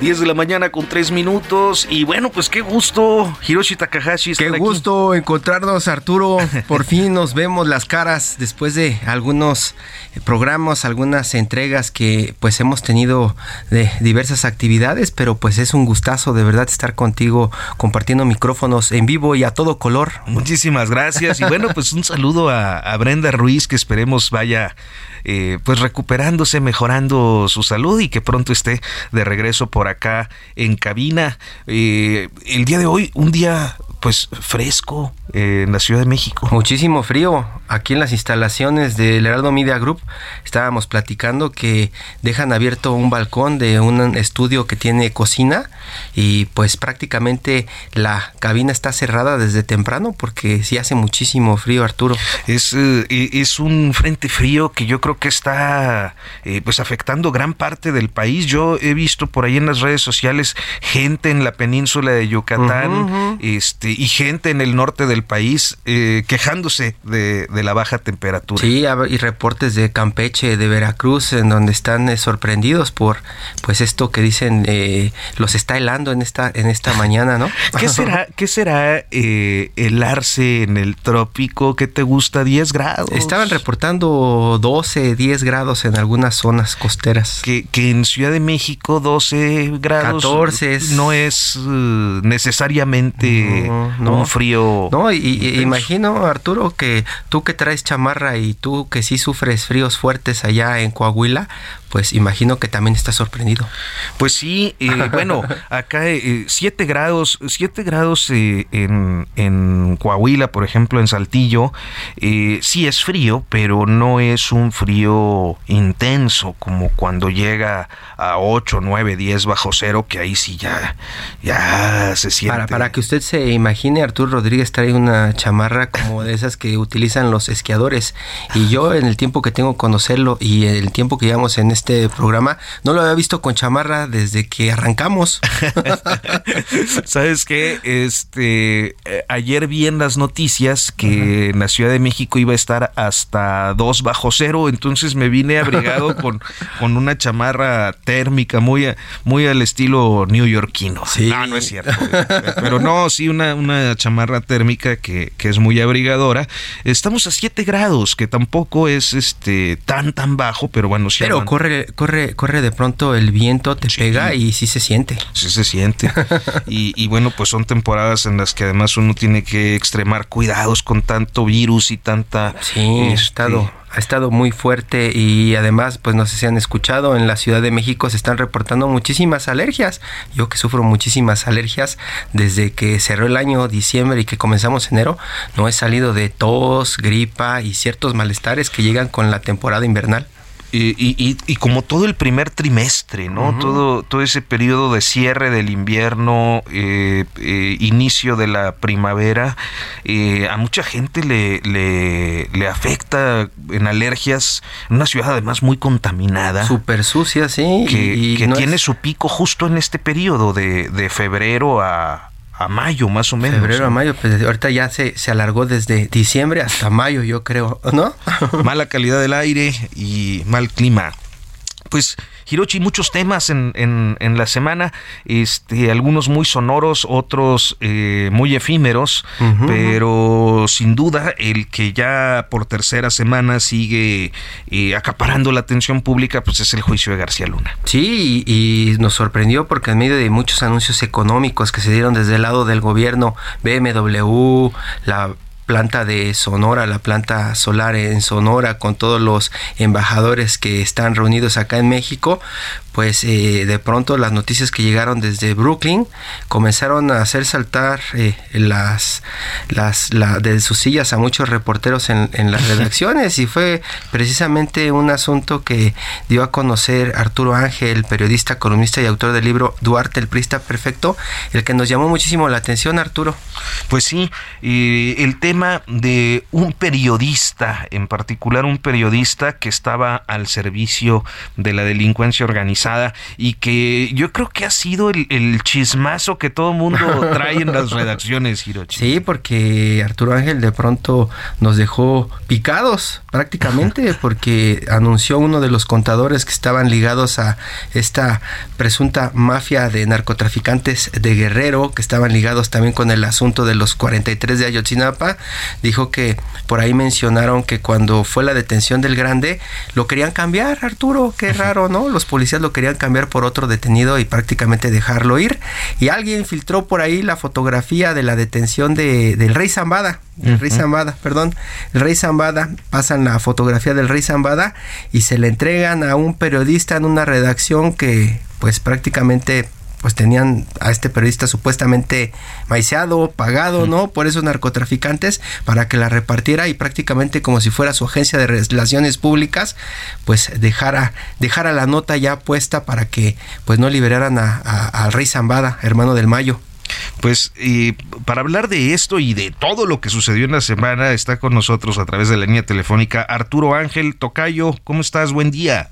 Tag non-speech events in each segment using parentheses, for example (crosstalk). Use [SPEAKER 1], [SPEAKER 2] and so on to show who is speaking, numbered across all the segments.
[SPEAKER 1] 10 de la mañana con 3 minutos. Y bueno, pues qué gusto, Hiroshi Takahashi.
[SPEAKER 2] Qué gusto encontrarnos, Arturo. (laughs) Por fin nos vemos las caras después de algunos programas, algunas entregas que pues hemos tenido de diversas actividades, pero pues es un gustazo de verdad estar contigo compartiendo micrófonos en vivo y a todo color.
[SPEAKER 1] Muchísimas gracias. Y bueno, pues un saludo a, a Brenda Ruiz, que esperemos vaya eh, pues recuperándose, mejorando su salud y que pronto esté de regreso por acá en cabina. Eh, el día de hoy, un día pues fresco eh, en la Ciudad de México.
[SPEAKER 2] Muchísimo frío. Aquí en las instalaciones del Heraldo Media Group estábamos platicando que dejan abierto un balcón de un estudio que tiene cocina y pues prácticamente la cabina está cerrada desde temprano porque sí hace muchísimo frío, Arturo.
[SPEAKER 1] Es, eh, es un frente frío que yo creo que está eh, pues afectando gran parte del país. Yo he visto por ahí en las redes sociales gente en la península de Yucatán, este y gente en el norte del país eh, quejándose de, la baja temperatura.
[SPEAKER 2] Sí, y reportes de Campeche, de Veracruz, en donde están eh, sorprendidos por pues esto que dicen eh, los está helando en esta en esta (laughs) mañana, ¿no?
[SPEAKER 1] ¿Qué (laughs) será qué será helarse en el trópico? ¿Qué te gusta? 10 grados.
[SPEAKER 2] Estaban reportando 12, 10 grados en algunas zonas costeras.
[SPEAKER 1] Que, que en Ciudad de México 12 grados
[SPEAKER 2] 14
[SPEAKER 1] no es necesariamente no, un frío.
[SPEAKER 2] No, y, imagino, Arturo, que tú que traes chamarra y tú que sí sufres fríos fuertes allá en Coahuila, pues imagino que también está sorprendido.
[SPEAKER 1] Pues sí, eh, (laughs) bueno, acá 7 eh, grados, 7 grados eh, en, en, Coahuila, por ejemplo, en Saltillo, sí es frío, pero no es un frío intenso como cuando llega a 8, 9, 10 bajo cero, que ahí sí ya, ya se siente.
[SPEAKER 2] Para, para que usted se imagine, Arturo Rodríguez trae una chamarra como de esas que utilizan los esquiadores. Y yo en el tiempo que tengo conocerlo y el tiempo que llevamos en este programa, no lo había visto con chamarra desde que arrancamos. (laughs)
[SPEAKER 1] ¿Sabes qué? Este, eh, ayer vi en las noticias que en la Ciudad de México iba a estar hasta 2 bajo cero, entonces me vine abrigado (laughs) con, con una chamarra térmica muy, muy al estilo neoyorquino.
[SPEAKER 2] Sí.
[SPEAKER 1] No, no es cierto. Pero no, sí, una, una chamarra térmica que, que es muy abrigadora. Estamos a 7 grados, que tampoco es este tan tan bajo, pero bueno, sí.
[SPEAKER 2] Pero corre corre, corre, de pronto el viento, te pega y sí se siente.
[SPEAKER 1] Sí se siente. (laughs) y, bueno, pues son temporadas en las que además uno tiene que extremar cuidados con tanto virus y tanta...
[SPEAKER 2] Sí, este, estado ha estado muy fuerte y además, pues no sé si han escuchado, en la Ciudad de México se están reportando muchísimas alergias. Yo que sufro muchísimas alergias desde que cerró el año diciembre y que comenzamos enero, no he salido de tos, gripa y ciertos malestares que llegan con la temporada invernal.
[SPEAKER 1] Y, como todo el primer trimestre, ¿no? todo, todo ese periodo de cierre del invierno, eh, eh, inicio de la primavera, eh, a mucha gente le, le, afecta en alergias, en una ciudad además muy contaminada.
[SPEAKER 2] Súper sucia, sí.
[SPEAKER 1] Que, tiene su pico justo en este periodo de, de febrero a, a mayo más o menos.
[SPEAKER 2] Febrero a mayo, pues ahorita ya se, se alargó desde diciembre hasta mayo, yo creo, ¿no? (laughs)
[SPEAKER 1] Mala calidad del aire y mal clima. Pues Hirochi, muchos temas en, en, la semana, este, algunos muy sonoros, otros eh, muy efímeros, pero sin duda el que ya por tercera semana sigue eh, acaparando la atención pública, pues es el juicio de García Luna.
[SPEAKER 2] Sí, y, y nos sorprendió porque en medio de muchos anuncios económicos que se dieron desde el lado del gobierno, BMW, la planta de Sonora, la planta solar en Sonora, con todos los embajadores que están reunidos acá en México, pues eh, de pronto las noticias que llegaron desde Brooklyn comenzaron a hacer saltar eh, las, las de sus sillas a muchos reporteros en, las (laughs) redacciones y fue precisamente un asunto que dio a conocer Arturo Ángel, periodista, columnista y autor del libro Duarte el Prista Perfecto, el que nos llamó muchísimo la atención, Arturo.
[SPEAKER 1] Pues sí, el tema de un periodista, en particular un periodista que estaba al servicio de la delincuencia organizada, y que yo creo que ha sido el, chismazo que todo mundo (laughs) trae en las redacciones, Hirochi.
[SPEAKER 2] Sí, porque Arturo Ángel de pronto nos dejó picados prácticamente (laughs) porque anunció uno de los contadores que estaban ligados a esta presunta mafia de narcotraficantes de Guerrero, que estaban ligados también con el asunto de los 43 de Ayotzinapa, dijo que por ahí mencionaron que cuando fue la detención del grande, lo querían cambiar, Arturo, qué raro, ¿no? Los policías lo querían cambiar por otro detenido y prácticamente dejarlo ir. Y alguien filtró por ahí la fotografía de la detención de, del rey Zambada. El rey Zambada, perdón. El rey Zambada. Pasan la fotografía del rey Zambada y se le entregan a un periodista en una redacción que pues prácticamente pues tenían a este periodista supuestamente maiceado, pagado, ¿no? Por esos narcotraficantes para que la repartiera y prácticamente como si fuera su agencia de relaciones públicas, pues dejara, dejara la nota ya puesta para que pues no liberaran al rey Zambada, hermano del Mayo.
[SPEAKER 1] Pues para hablar de esto y de todo lo que sucedió en la semana, está con nosotros a través de la línea telefónica Arturo Ángel Tocayo. ¿Cómo estás? Buen día.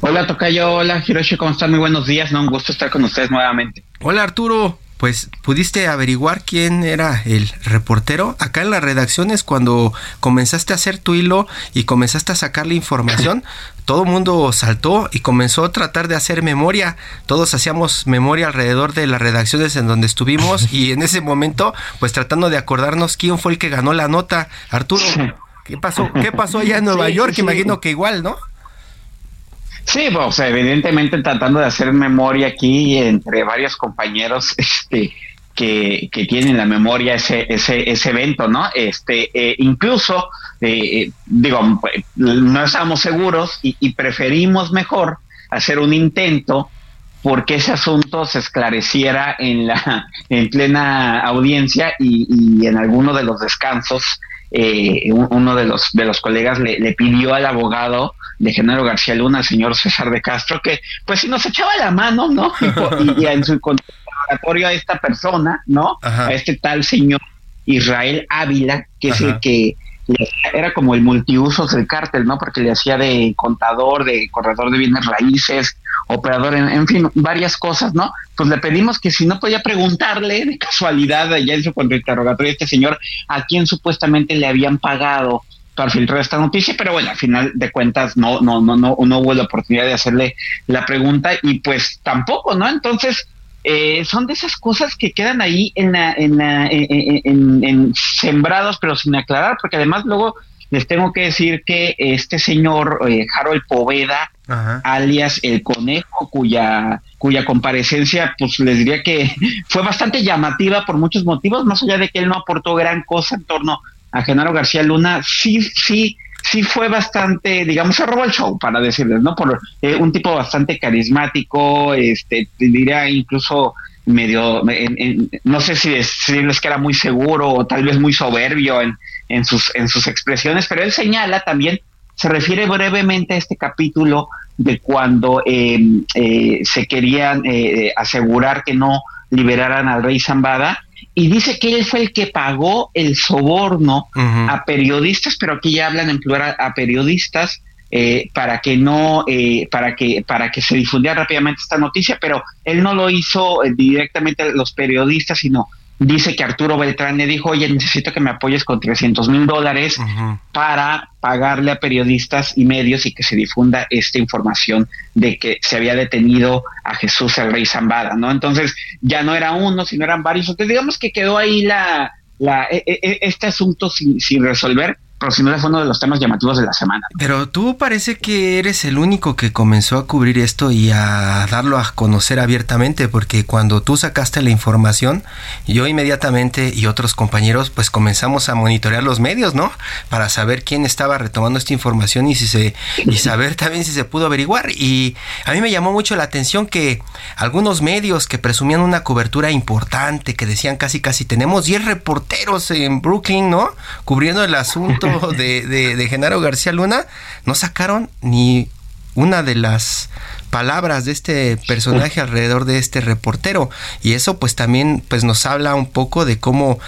[SPEAKER 3] Hola Tocayo, hola Hiroshi, ¿cómo están? Muy buenos días, ¿no? Un gusto estar con ustedes nuevamente.
[SPEAKER 2] Hola Arturo, pues pudiste averiguar quién era el reportero. Acá en las redacciones, cuando comenzaste a hacer tu hilo y comenzaste a sacar la información, (laughs) todo el mundo saltó y comenzó a tratar de hacer memoria. Todos hacíamos memoria alrededor de las redacciones en donde estuvimos (laughs) y en ese momento, pues tratando de acordarnos quién fue el que ganó la nota. Arturo, ¿qué pasó? ¿Qué pasó allá en Nueva York? Imagino que igual, ¿no?
[SPEAKER 3] Sí, pues evidentemente tratando de hacer memoria aquí entre varios compañeros (laughs) este, que, que tienen la memoria ese, ese, ese evento, ¿no? Este, eh, incluso, eh, digo, no estamos seguros y, y, preferimos mejor hacer un intento porque ese asunto se esclareciera en la (laughs) en plena audiencia y, y en alguno de los descansos eh, uno de los de los colegas le, le pidió al abogado de Genaro García Luna, al señor César de Castro, que pues si nos echaba la mano, ¿no? Y, en su interrogatorio a esta persona, ¿no? A este tal señor Israel Ávila, que es el que era como el multiusos del cártel, ¿no? Porque le hacía de contador, de corredor de bienes raíces, operador, en, en, fin, varias cosas, ¿no? Pues le pedimos que si no podía preguntarle de casualidad allá en su contrainterrogatorio a este señor a quién supuestamente le habían pagado para filtrar esta noticia, pero bueno, al final de cuentas no, no, no, no, no hubo la oportunidad de hacerle la pregunta y pues tampoco, ¿no? Entonces, eh, son de esas cosas que quedan ahí en, la, en, la, en, en, sembrados, pero sin aclarar, porque además luego les tengo que decir que este señor eh, Harold Poveda, alias el conejo, cuya, cuya comparecencia, pues les diría que (laughs) fue bastante llamativa por muchos motivos, más allá de que él no aportó gran cosa en torno a Genaro García Luna, sí, sí, sí fue bastante, digamos, se robó el show, para decirles, ¿no? Por eh, un tipo bastante carismático, este, diría incluso medio, no sé si decirles que era muy seguro o tal vez muy soberbio en, en, sus, en sus expresiones, pero él señala también, se refiere brevemente a este capítulo de cuando em, eh, se querían eh, asegurar que no liberaran al rey Zambada y dice que él fue el que pagó el soborno a periodistas, pero aquí ya hablan en plural a periodistas eh, para que no, eh, para que para que se difundiera rápidamente esta noticia, pero él no lo hizo eh, directamente a los periodistas, sino dice que Arturo Beltrán le dijo, oye, necesito que me apoyes con 300 mil dólares para pagarle a periodistas y medios y que se difunda esta información de que se había detenido a Jesús el Rey Zambada, ¿no? Entonces ya no era uno, sino eran varios. Entonces digamos que quedó ahí la, la, e, e, este asunto sin, sin resolver, pero sin duda fue uno de los temas llamativos de la semana.
[SPEAKER 2] Pero tú parece que eres el único que comenzó a cubrir esto y a darlo a conocer abiertamente, porque cuando tú sacaste la información, yo inmediatamente y otros compañeros pues comenzamos a monitorear los medios, ¿no? Para saber quién estaba retomando esta información y si se y saber también si se pudo averiguar y a mí me llamó mucho la atención que algunos medios que presumían una cobertura importante, que decían casi casi tenemos 10 reporteros en Brooklyn, ¿no? Cubriendo el asunto (laughs) de, de, Genaro García Luna, no sacaron ni una de las palabras de este personaje alrededor de este reportero y eso pues también pues nos habla un poco de cómo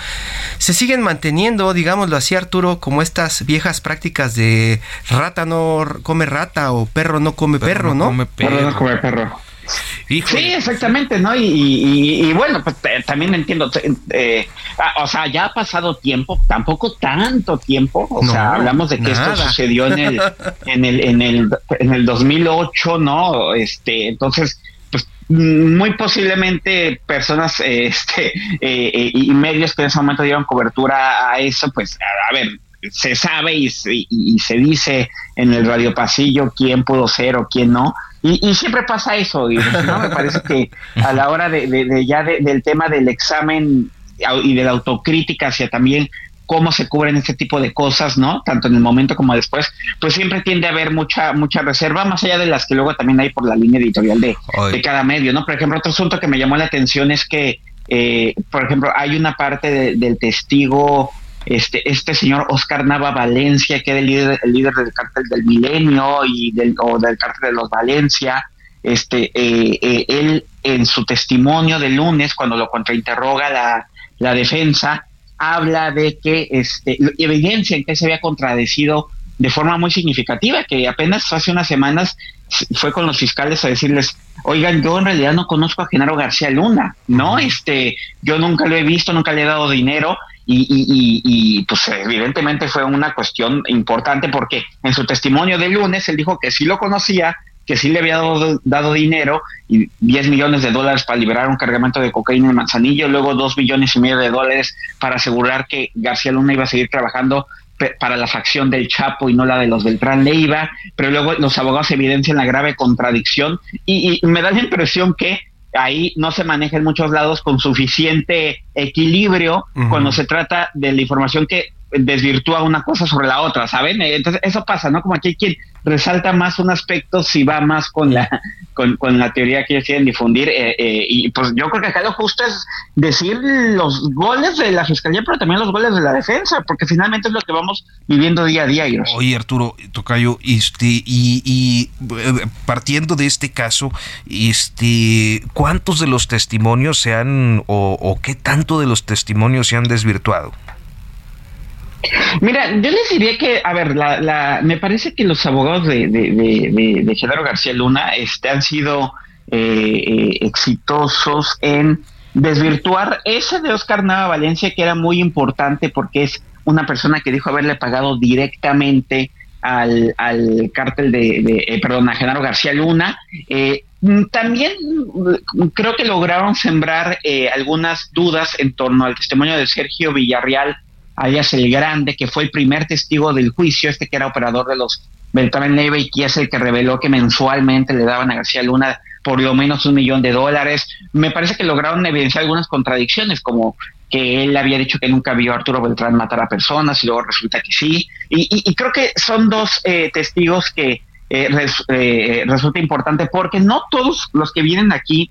[SPEAKER 2] se siguen manteniendo digámoslo así Arturo como estas viejas prácticas de rata no come rata o perro no come perro, ¿no?
[SPEAKER 3] Perro no come perro. Sí, exactamente, ¿no? Y, bueno, pues también entiendo, eh, ah, o sea, ya ha pasado tiempo, tampoco tanto tiempo, o sea, hablamos de que esto sucedió (laughs) en el, en el, en el, en el 2008, ¿no? Este, entonces, pues muy posiblemente personas (laughs) este, eh, y medios que en ese momento dieron cobertura a eso, pues, a ver, se sabe y, y, se dice en el radio pasillo quién pudo ser o quién no, y, siempre pasa eso, y, ¿no? Me parece que a la hora de, ya del tema del examen y de la autocrítica hacia también cómo se cubren este tipo de cosas, ¿no? Tanto en el momento como después, pues siempre tiende a haber mucha mucha reserva, más allá de las que luego también hay por la línea editorial de, de cada medio, ¿no? Por ejemplo, otro asunto que me llamó la atención es que, eh, por ejemplo, hay una parte del testigo este, este señor Oscar Nava Valencia, que era el líder, el líder del cártel del Milenio y del, o del cártel de los Valencia, este, eh, eh, él en su testimonio de lunes, cuando lo contrainterroga la, la defensa, habla de que este, evidencia en que se había contradecido de forma muy significativa, que apenas hace unas semanas fue con los fiscales a decirles, oigan, yo en realidad no conozco a Genaro García Luna, ¿no? Este, yo nunca lo he visto, nunca le he dado dinero, y, y, y, pues evidentemente fue una cuestión importante porque en su testimonio de lunes él dijo que sí lo conocía, que sí le había dado, dado dinero y 10 millones de dólares para liberar un cargamento de cocaína en Manzanillo, luego 2 millones y medio de dólares para asegurar que García Luna iba a seguir trabajando para la facción del Chapo y no la de los Beltrán Leiva, pero luego los abogados evidencian la grave contradicción y, y me da la impresión que ahí no se maneja en muchos lados con suficiente equilibrio cuando se trata de la información que desvirtúa una cosa sobre la otra, ¿saben? Entonces eso pasa, ¿no? Como aquí hay quien resalta más un aspecto si va más con la con, la teoría que ellos quieren difundir eh, eh, y pues yo creo que acá lo justo es decir los goles de la fiscalía pero también los goles de la defensa porque finalmente es lo que vamos viviendo día a día.
[SPEAKER 1] Oye Arturo Tocayo este y, y eh, partiendo de este caso este cuántos de los testimonios se han o qué tanto de los testimonios se han desvirtuado.
[SPEAKER 3] Mira, yo les diría que, a ver, la, me parece que los abogados de, de, Genaro García Luna este, han sido eh, eh, exitosos en desvirtuar ese de Oscar Nava Valencia, que era muy importante porque es una persona que dijo haberle pagado directamente al, al cártel de, eh, perdón, a Genaro García Luna. también creo que lograron sembrar algunas dudas en torno al testimonio de Sergio Villarreal alias el Grande, que fue el primer testigo del juicio, este que era operador de los Beltrán Neve y que es el que reveló que mensualmente le daban a García Luna por lo menos un millón de dólares. Me parece que lograron evidenciar algunas contradicciones, como que él había dicho que nunca vio a Arturo Beltrán matar a personas y luego resulta que sí. Y, creo que son dos eh, testigos que eh, eh, resulta importante porque no todos los que vienen aquí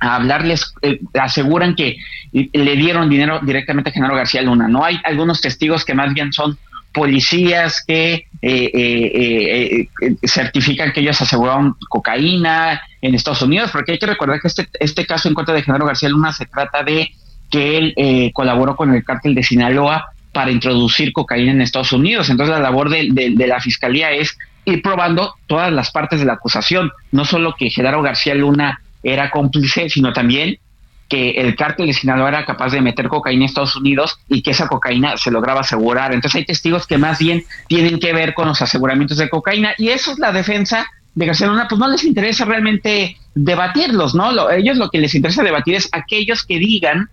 [SPEAKER 3] a hablarles, eh, aseguran que le dieron dinero directamente a Genaro García Luna. No hay algunos testigos que más bien son policías que eh, eh, certifican que ellos aseguraron cocaína en Estados Unidos, porque hay que recordar que este, este caso en contra de Genaro García Luna se trata de que él colaboró con el cártel de Sinaloa para introducir cocaína en Estados Unidos. Entonces la labor de, de la fiscalía es ir probando todas las partes de la acusación, no solo que Genaro García Luna era cómplice, sino también que el cártel de Sinaloa era capaz de meter cocaína en Estados Unidos y que esa cocaína se lograba asegurar. Entonces hay testigos que más bien tienen que ver con los aseguramientos de cocaína y eso es la defensa de García Luna, pues no les interesa realmente debatirlos, ¿no? ellos lo que les interesa debatir es aquellos que digan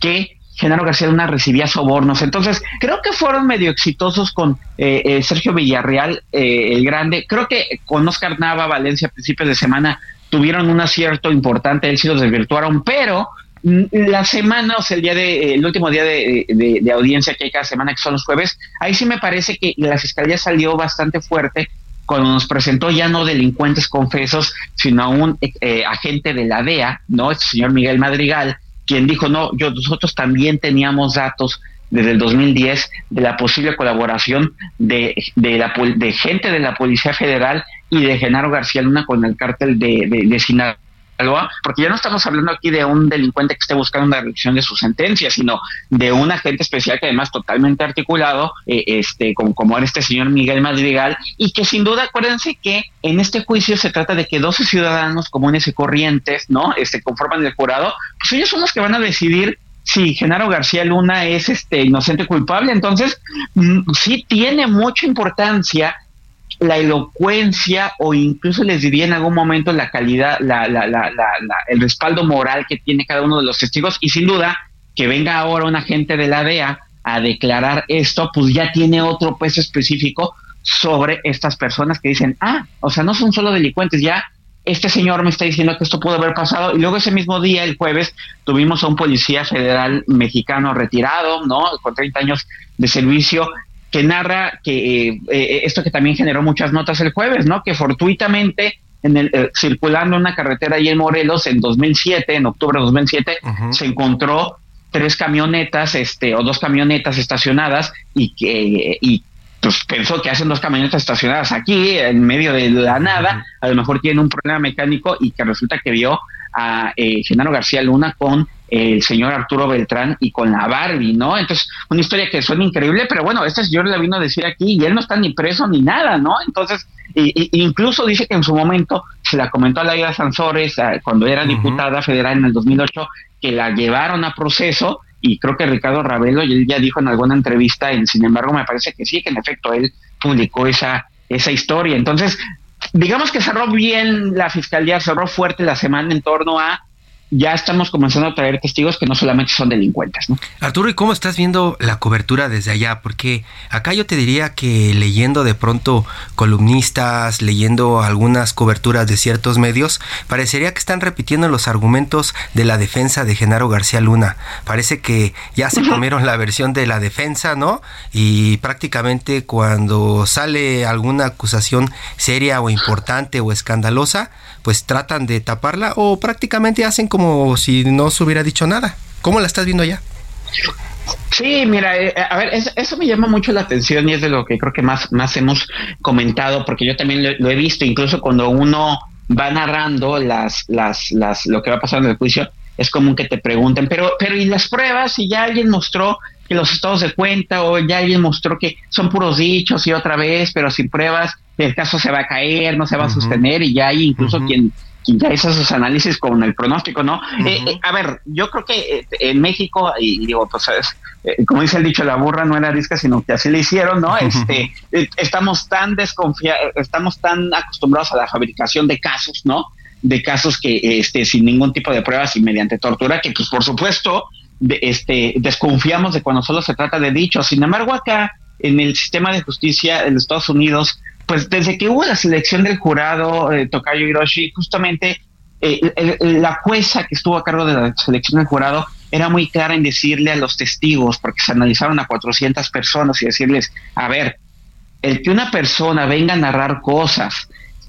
[SPEAKER 3] que Genaro García Luna recibía sobornos. Entonces, creo que fueron medio exitosos con eh, eh, Sergio Villarreal, eh, el grande. Creo que con Oscar Nava, Valencia, a principios de semana, tuvieron un acierto importante, él sí los desvirtuaron, pero mm, la semana, o sea, el día de, el último día de, de, audiencia que hay cada semana, que son los jueves, ahí sí me parece que la fiscalía salió bastante fuerte cuando nos presentó ya no delincuentes confesos, sino a un agente de la DEA, ¿no? Este señor Miguel Madrigal, quien dijo, no, yo, nosotros también teníamos datos desde el 2010 de la posible colaboración de, de, la, de gente de la Policía Federal y de Genaro García Luna con el cártel de, Sinaloa porque ya no estamos hablando aquí de un delincuente que esté buscando una reducción de su sentencia, sino de un agente especial que además totalmente articulado, eh, este, como, como era este señor Miguel Madrigal, y que sin duda, acuérdense que en este juicio se trata de que 12 ciudadanos comunes y corrientes, ¿no? Este, conforman el jurado, pues ellos son los que van a decidir si Genaro García Luna es este inocente culpable. Entonces, mm, sí tiene mucha importancia la elocuencia o incluso les diría en algún momento la calidad, la, la, la, el respaldo moral que tiene cada uno de los testigos y sin duda que venga ahora un agente de la DEA a declarar esto, pues ya tiene otro peso específico sobre estas personas que dicen, ah, o sea, no son solo delincuentes, ya este señor me está diciendo que esto pudo haber pasado y luego ese mismo día, el jueves, tuvimos a un policía federal mexicano retirado, ¿no? Con 30 años de servicio que narra que eh, eh, esto que también generó muchas notas el jueves, ¿no? Que fortuitamente en el, eh, circulando una carretera ahí en Morelos en 2007, en octubre de 2007, se encontró tres camionetas, este, o dos camionetas estacionadas y que y pues pensó que hacen dos camionetas estacionadas aquí en medio de la nada, a lo mejor tienen un problema mecánico y que resulta que vio a eh, Genaro García Luna con el señor Arturo Beltrán y con la Barbie, ¿no? Entonces, una historia que suena increíble, pero bueno, este señor le vino a decir aquí y él no está ni preso ni nada, ¿no? Entonces, incluso dice que en su momento se la comentó a Laida Sansores eh, cuando era diputada federal en el 2008 que la llevaron a proceso y creo que Ricardo Ravelo y él ya dijo en alguna entrevista, en, sin embargo me parece que sí, que en efecto él publicó esa esa historia. Entonces, digamos que cerró bien la fiscalía, cerró fuerte la semana en torno a ya estamos comenzando a traer testigos que no solamente son delincuentes. ¿no?
[SPEAKER 2] Arturo, ¿y cómo estás viendo la cobertura desde allá? Porque acá yo te diría que leyendo de pronto columnistas, leyendo algunas coberturas de ciertos medios, parecería que están repitiendo los argumentos de la defensa de Genaro García Luna. Parece que ya se comieron la versión de la defensa, ¿no? Y prácticamente cuando sale alguna acusación seria o importante o escandalosa, pues tratan de taparla o prácticamente hacen como si no se hubiera dicho nada. ¿Cómo la estás viendo ya?
[SPEAKER 3] Sí, mira, eh, a ver, eso, me llama mucho la atención y es de lo que creo que más, más hemos comentado, porque yo también lo, he visto, incluso cuando uno va narrando las, las, las, lo que va pasando en el juicio, es común que te pregunten, pero, pero ¿y las pruebas? Si ya alguien mostró que los estados de cuenta o ya alguien mostró que son puros dichos y otra vez, pero sin pruebas, el caso se va a caer, no se va a sostener y ya hay incluso quien, quien ya hizo sus análisis con el pronóstico, ¿no? Eh, eh, a ver, yo creo que eh, en México, y, digo, pues como dice el dicho, la burra no era risca, sino que así le hicieron, ¿no? Este, estamos tan desconfiados, estamos tan acostumbrados a la fabricación de casos, ¿no? De casos que, este, sin ningún tipo de pruebas y mediante tortura, que pues por supuesto, este, desconfiamos de cuando solo se trata de dichos. Sin embargo, acá en el sistema de justicia en Estados Unidos, pues desde que hubo la selección del jurado, eh, Tokayo Hiroshi, justamente eh, la jueza que estuvo a cargo de la selección del jurado era muy clara en decirle a los testigos, porque se analizaron a 400 personas y decirles, a ver, el que una persona venga a narrar cosas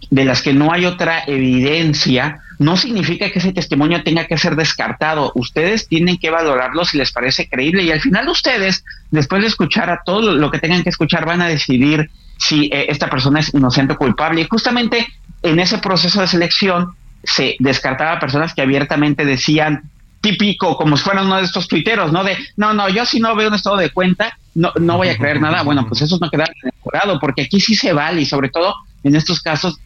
[SPEAKER 3] de las que no hay otra evidencia, no significa que ese testimonio tenga que ser descartado. Ustedes tienen que valorarlo si les parece creíble y al final ustedes, después de escuchar a todo lo que tengan que escuchar, van a decidir si eh, esta persona es inocente o culpable. Y justamente en ese proceso de selección se descartaba personas que abiertamente decían, típico, como si fueran uno de estos tuiteros, ¿no? De, no, no, yo si no veo un estado de cuenta, no, no voy a creer nada. Bueno, pues eso no queda en el jurado, porque aquí sí se vale y sobre todo en estos casos,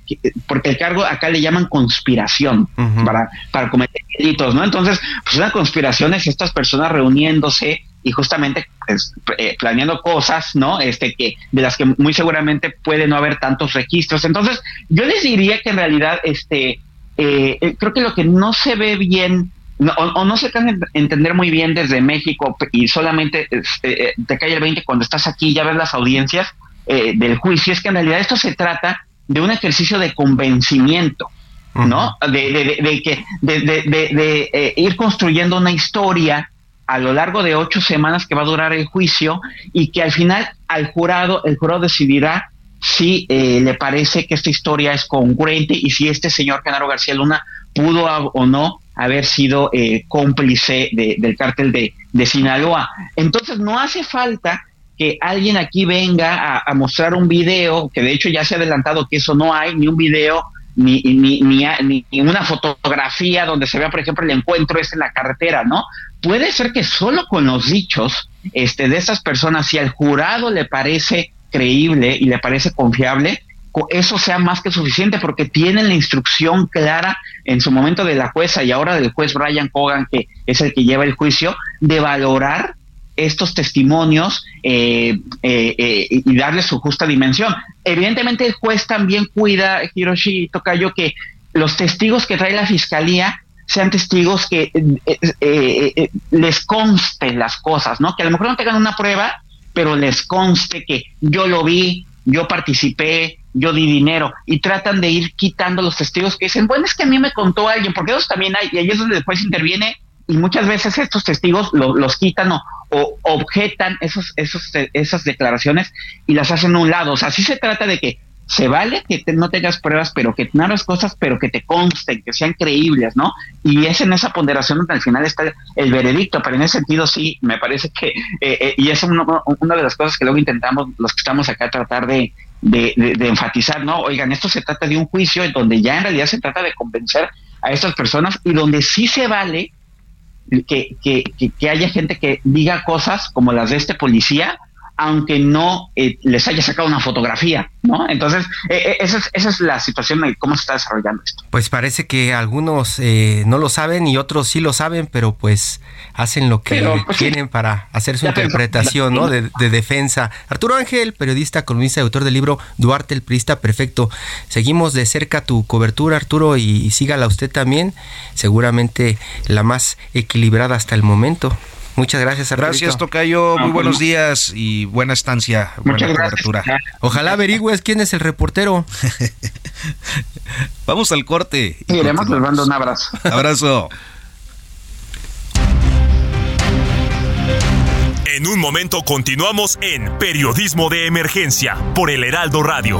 [SPEAKER 3] porque el cargo acá le llaman conspiración para, para cometer delitos, ¿no? Entonces, pues una conspiración es estas personas reuniéndose y justamente pues, eh, planeando cosas, ¿no? Este que de las que muy seguramente puede no haber tantos registros. Entonces, yo les diría que en realidad, este, eh, eh, creo que lo que no se ve bien o, no se can entender muy bien desde México y solamente este, te cae el 20 cuando estás aquí ya ves las audiencias del juicio, es que en realidad esto se trata de un ejercicio de convencimiento. ¿no? De, de, de, que, de, de ir construyendo una historia a lo largo de ocho semanas que va a durar el juicio y que al final al jurado, el jurado decidirá si eh, le parece que esta historia es congruente y si este señor Canaro García Luna pudo o no haber sido eh, cómplice del cártel de, Sinaloa. Entonces no hace falta que alguien aquí venga a, mostrar un video, que de hecho ya se ha adelantado que eso no hay, ni un video, ni, ni, ni, ni, una fotografía donde se vea, por ejemplo, el encuentro es en la carretera, ¿no? puede ser que solo con los dichos este, de estas personas, si al jurado le parece creíble y le parece confiable, eso sea más que suficiente porque tienen la instrucción clara en su momento de la jueza y ahora del juez Brian Cogan, que es el que lleva el juicio, de valorar estos testimonios eh, eh, eh, y darle su justa dimensión. Evidentemente el juez también cuida, Hiroshi Tokayo, que los testigos que trae la fiscalía sean testigos que eh, eh, eh, les conste las cosas, ¿no? Que a lo mejor no tengan una prueba, pero les conste que yo lo vi, yo participé, yo di dinero, y tratan de ir quitando los testigos que dicen, bueno, es que a mí me contó alguien, porque ellos también hay, y ahí es donde después interviene, y muchas veces estos testigos los quitan o, o, objetan esos, esos, esas declaraciones y las hacen a un lado. O sea, sí se trata de que se vale que no tengas pruebas, pero que narras cosas, pero que te consten, que sean creíbles, ¿no? Y es en esa ponderación donde al final está el veredicto, pero en ese sentido sí, me parece que, eh, eh, y es una de las cosas que luego intentamos, los que estamos acá, tratar de, de, enfatizar, ¿no? Oigan, esto se trata de un juicio en donde ya en realidad se trata de convencer a estas personas y donde sí se vale que, que, que haya gente que diga cosas como las de este policía, aunque no eh, les haya sacado una fotografía, ¿no? Entonces, eh, eh, esa, es, la situación de cómo se está desarrollando esto.
[SPEAKER 2] Pues parece que algunos no lo saben y otros sí lo saben, pero pues hacen lo que pues, quieren para hacer su interpretación, ¿no? De, defensa. Arturo Ángel, periodista, columnista y autor del libro Duarte el Prista Perfecto. Seguimos de cerca tu cobertura, Arturo, y, y sígala usted también, seguramente la más equilibrada hasta el momento. Muchas gracias,
[SPEAKER 1] Arturito. Gracias, Tocayo. Muy buenos días y buena estancia, buena cobertura.
[SPEAKER 2] Ojalá averigües quién es el reportero. (laughs)
[SPEAKER 1] Vamos al corte.
[SPEAKER 3] Y iremos, les mando un abrazo.
[SPEAKER 1] Abrazo.
[SPEAKER 4] En un momento continuamos en Periodismo de Emergencia por el Heraldo Radio.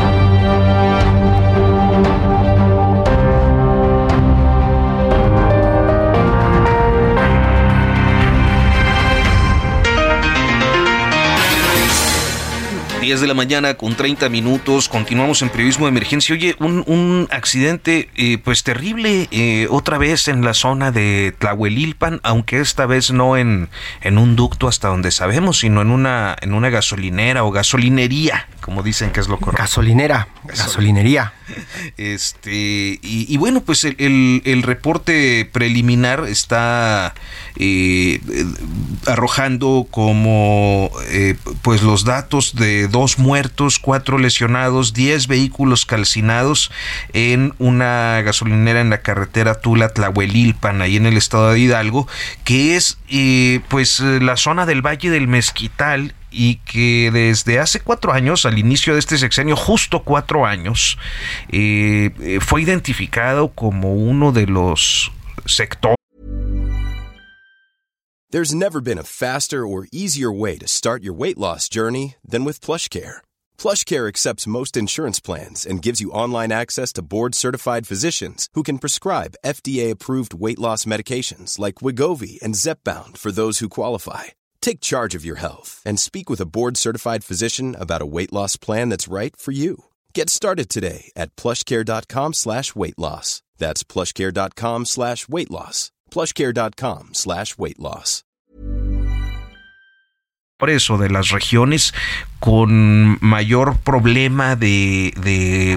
[SPEAKER 1] De la mañana con 30 minutos. Continuamos en periodismo de emergencia. Oye, un, accidente eh, pues terrible eh, otra vez en la zona de Tlahuelilpan, aunque esta vez no en, en un ducto hasta donde sabemos, sino en una, en una gasolinera o gasolinería, como dicen que es lo correcto.
[SPEAKER 2] Gasolinera, gasolinería.
[SPEAKER 1] Este, y, bueno, pues el, reporte preliminar está eh, arrojando como pues los datos de dos muertos, cuatro lesionados, diez vehículos calcinados en una gasolinera en la carretera Tula-Tlahuelilpan, ahí en el estado de Hidalgo, que es eh, pues la zona del Valle del Mezquital y que desde hace cuatro años, al inicio de este sexenio, justo cuatro años, eh, fue identificado como uno de los sectores.
[SPEAKER 5] There's never been a faster or easier way to start your weight loss journey than with PlushCare. PlushCare accepts most insurance plans and gives you online access to board-certified physicians who can prescribe FDA-approved weight loss medications like Wigovi and Zepbound for those who qualify. Take charge of your health and speak with a board-certified physician about a weight loss plan that's right for you. Get started today at plushcare.com slash weight loss. That's plushcare.com slash weight loss. plushcare.com slash weight loss.
[SPEAKER 1] Por eso, de las regiones con mayor problema de... de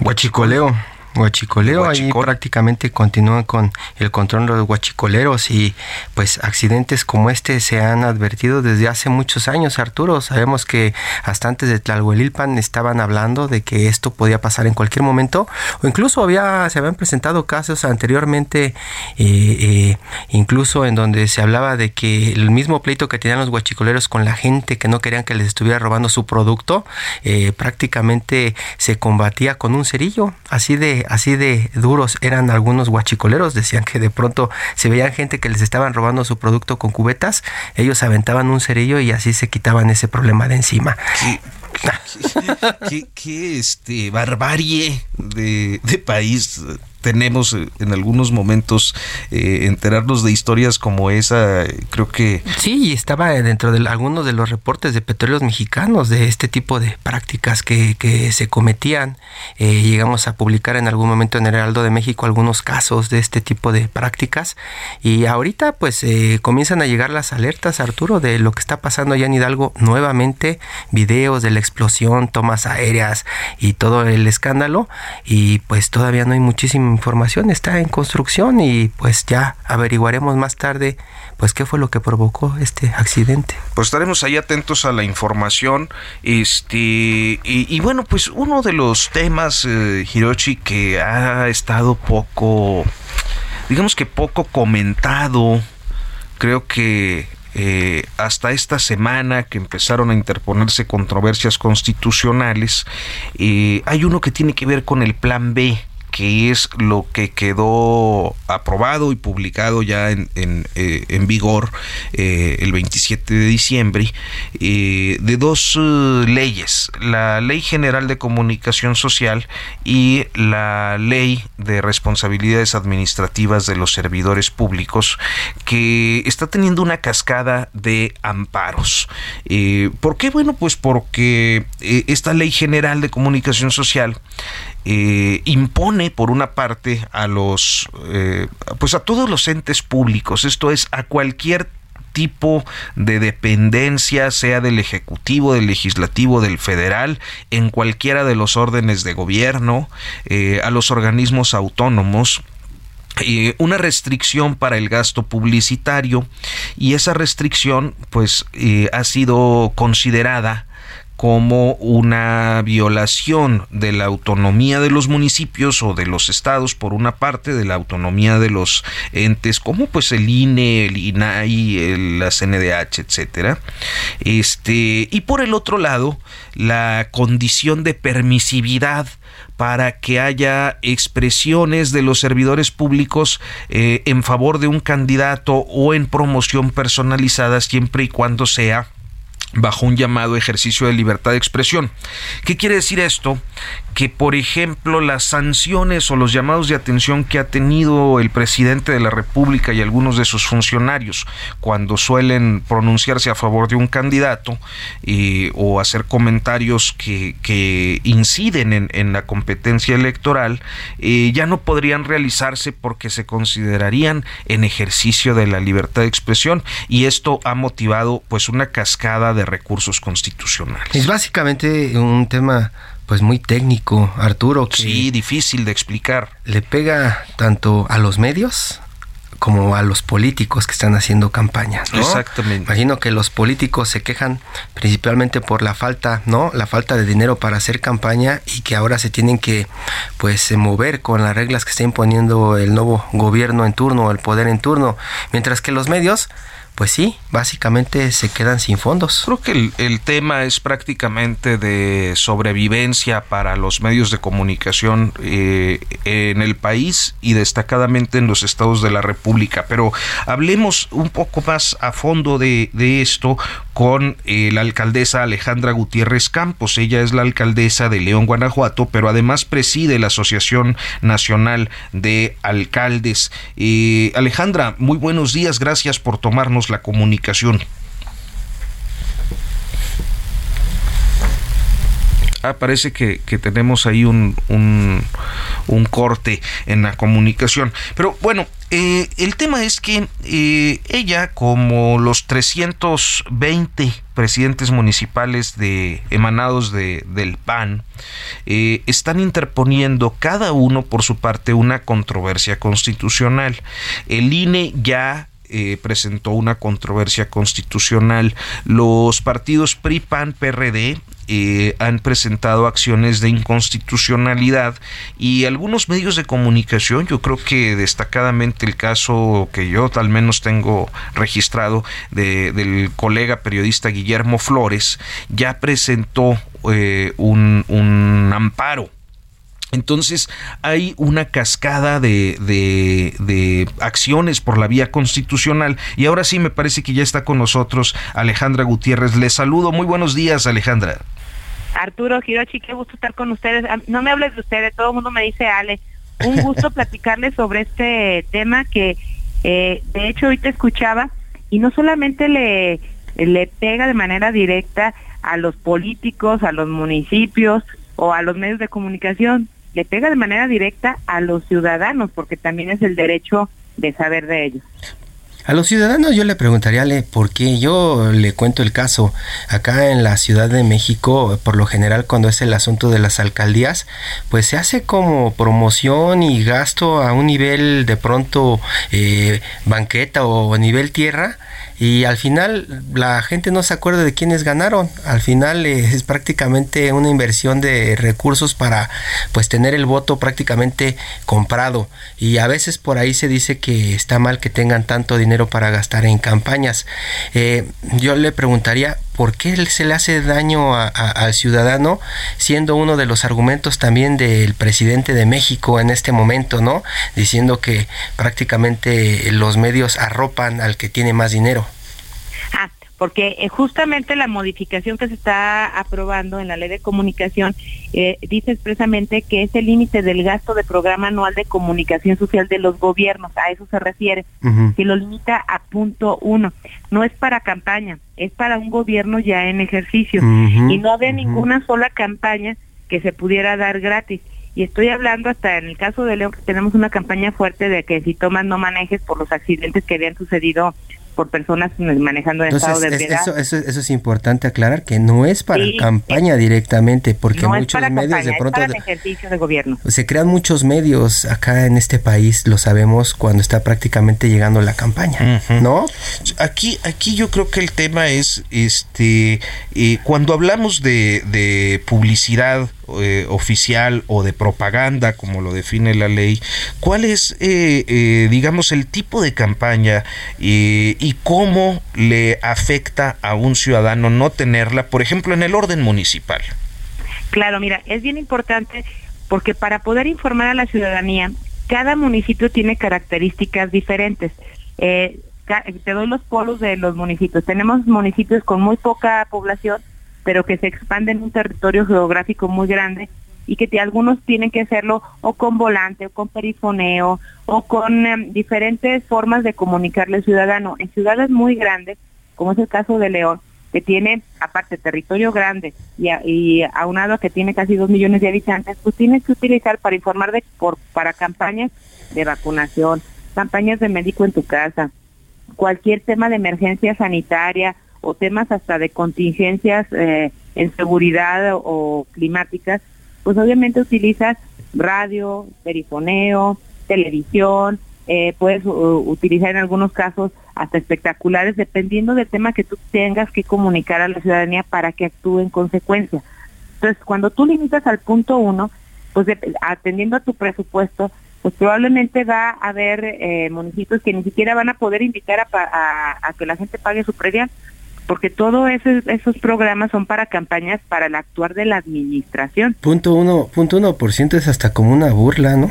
[SPEAKER 2] Huachicoleo. Ahí prácticamente continúan con el control de los huachicoleros y pues accidentes como este se han advertido desde hace muchos años, Arturo. Sabemos que hasta antes de Tlalhuelilpan estaban hablando de que esto podía pasar en cualquier momento o incluso había, se habían presentado casos anteriormente, eh, eh, incluso en donde se hablaba de que el mismo pleito que tenían los huachicoleros con la gente que no querían que les estuviera robando su producto, eh, prácticamente se combatía con un cerillo, así de así de duros eran algunos guachicoleros. Decían que de pronto se veían gente que les estaban robando su producto con cubetas, ellos aventaban un cerillo y así se quitaban ese problema de encima. (laughs)
[SPEAKER 1] ¿Qué, este, barbarie de, país tenemos eh, en algunos momentos eh, enterarnos de historias como esa, creo que...
[SPEAKER 2] Sí, estaba dentro de algunos de los reportes de petróleos mexicanos de este tipo de prácticas que, se cometían. Eh, llegamos a publicar en algún momento en el Heraldo de México algunos casos de este tipo de prácticas y ahorita pues comienzan a llegar las alertas, Arturo, de lo que está pasando allá en Hidalgo nuevamente, videos de la explosión, tomas aéreas y todo el escándalo y pues todavía no hay muchísimo información está en construcción y pues ya averiguaremos más tarde pues qué fue lo que provocó este accidente.
[SPEAKER 1] Pues estaremos ahí atentos a la información. Este y, bueno, pues uno de los temas, eh, Hiroshi, que ha estado poco, digamos que poco comentado, creo que eh, hasta esta semana que empezaron a interponerse controversias constitucionales, eh, hay uno que tiene que ver con el plan B que es lo que quedó aprobado y publicado ya en, en, eh, vigor eh, el 27 de diciembre, eh, de dos leyes, la Ley General de Comunicación Social y la Ley de Responsabilidades Administrativas de los Servidores Públicos, que está teniendo una cascada de amparos. ¿Por qué? Bueno, pues porque esta Ley General de Comunicación Social eh, impone por una parte a los eh, pues a todos los entes públicos. Esto es a cualquier tipo de dependencia, sea del Ejecutivo, del Legislativo, del Federal, en cualquiera de los órdenes de gobierno, eh, a los organismos autónomos, una restricción para el gasto publicitario. Y esa restricción pues ha sido considerada como una violación de la autonomía de los municipios o de los estados por una parte de la autonomía de los entes como pues el INE, el INAI, la CNDH, etcétera. Este, y por el otro lado, la condición de permisividad para que haya expresiones de los servidores públicos eh, en favor de un candidato o en promoción personalizada siempre y cuando sea bajo un llamado ejercicio de libertad de expresión. ¿Qué quiere decir esto? Que, por ejemplo, las sanciones o los llamados de atención que ha tenido el presidente de la República y algunos de sus funcionarios cuando suelen pronunciarse a favor de un candidato eh, o hacer comentarios que, inciden en, la competencia electoral, eh, ya no podrían realizarse porque se considerarían en ejercicio de la libertad de expresión y esto ha motivado pues una cascada de recursos constitucionales.
[SPEAKER 2] Es básicamente un tema pues muy técnico, Arturo.
[SPEAKER 1] Que sí, difícil de explicar.
[SPEAKER 2] Le pega tanto a los medios como a los políticos que están haciendo campañas,
[SPEAKER 1] Exactamente.
[SPEAKER 2] Imagino que los políticos se quejan principalmente por la falta, ¿no? La falta de dinero para hacer campaña y que ahora se tienen que pues mover con las reglas que está imponiendo el nuevo gobierno en turno, el poder en turno, mientras que los medios pues sí, básicamente se quedan sin fondos.
[SPEAKER 1] Creo que el, tema es prácticamente de sobrevivencia para los medios de comunicación eh, en el país y destacadamente en los estados de la República. Pero hablemos un poco más a fondo de, esto con eh, la alcaldesa Alejandra Gutiérrez Campos. Ella es la alcaldesa de León, Guanajuato, pero además preside la Asociación Nacional de Alcaldes. Eh, Alejandra, muy buenos días, gracias por tomarnos la comunicación. Ah, parece que, tenemos ahí un, un, corte en la comunicación. Pero bueno, eh, el tema es que eh, ella, como los 320 presidentes municipales de emanados de, del PAN, eh, están interponiendo cada uno por su parte una controversia constitucional. El INE ya presentó una controversia constitucional. Los partidos PRI, PAN, PRD eh, han presentado acciones de inconstitucionalidad y algunos medios de comunicación, yo creo que destacadamente el caso que yo al menos tengo registrado del colega periodista Guillermo Flores, ya presentó eh, un amparo entonces hay una cascada de, de, de, acciones por la vía constitucional y ahora sí me parece que ya está con nosotros Alejandra Gutiérrez. Les saludo. Muy buenos días, Alejandra.
[SPEAKER 6] Arturo Hirochi, qué gusto estar con ustedes. No me hables de ustedes, todo el mundo me dice Ale. Un gusto (laughs) platicarles sobre este tema que eh, de hecho hoy te escuchaba y no solamente le, le pega de manera directa a los políticos, a los municipios o a los medios de comunicación, le pega de manera directa a los ciudadanos porque también es el derecho de saber de ellos.
[SPEAKER 2] A los ciudadanos yo le preguntaría, ¿por qué? Yo le cuento el caso. Acá en la Ciudad de México, por lo general cuando es el asunto de las alcaldías, pues se hace como promoción y gasto a un nivel de pronto eh, banqueta o nivel tierra y al final la gente no se acuerda de quiénes ganaron. Al final eh, es prácticamente una inversión de recursos para pues tener el voto prácticamente comprado y a veces por ahí se dice que está mal que tengan tanto dinero para gastar en campañas. Eh, yo le preguntaría por qué se le hace daño al ciudadano, siendo uno de los argumentos también del presidente de México en este momento, ¿no? Diciendo que prácticamente los medios arropan al que tiene más dinero.
[SPEAKER 6] Ah, porque eh, justamente la modificación que se está aprobando en la ley de comunicación eh, dice expresamente que es el límite del gasto de programa anual de comunicación social de los gobiernos, a eso se refiere, que lo limita a punto uno. No es para campaña, es para un gobierno ya en ejercicio y no había ninguna sola campaña que se pudiera dar gratis. Y estoy hablando hasta en el caso de León que tenemos una campaña fuerte de que si tomas no manejes por los accidentes que habían sucedido por personas manejando en estado de ebriedad.
[SPEAKER 2] Eso, eso, eso, es importante aclarar que no es para campaña directamente, porque muchos medios de pronto
[SPEAKER 6] ejercicio de gobierno.
[SPEAKER 2] se crean muchos medios acá en este país, lo sabemos cuando está prácticamente llegando la campaña, ¿no?
[SPEAKER 1] Aquí, aquí yo creo que el tema es, este, eh, cuando hablamos de, de publicidad eh, oficial o de propaganda, como lo define la ley, cuál es, eh, eh, digamos, el tipo de campaña y cómo le afecta a un ciudadano no tenerla, por ejemplo, en el orden municipal.
[SPEAKER 6] Claro, mira, es bien importante porque para poder informar a la ciudadanía, cada municipio tiene características diferentes. te doy los polos de los municipios. Tenemos municipios con muy poca población pero que se expande en un territorio geográfico muy grande y que algunos tienen que hacerlo o con volante o con perifoneo o con em, diferentes formas de comunicarle al ciudadano. En ciudades muy grandes, como es el caso de León, que tiene aparte territorio grande y, y aunado a que tiene casi dos millones de habitantes, pues tienes que utilizar para informar de, por, para campañas de vacunación, campañas de médico en tu casa, cualquier tema de emergencia sanitaria o temas hasta de contingencias eh, en seguridad o, climáticas, pues obviamente utilizas radio, perifoneo, televisión, eh, puedes utilizar en algunos casos hasta espectaculares, dependiendo del tema que tú tengas que comunicar a la ciudadanía para que actúe en consecuencia. Entonces, cuando tú limitas al punto uno, pues atendiendo a tu presupuesto, pues probablemente va a haber eh, municipios que ni siquiera van a poder invitar a, a que la gente pague su previa porque todos esos, esos programas son para campañas para el actuar de la administración.
[SPEAKER 2] Punto uno, punto uno por ciento es hasta como una burla, ¿no?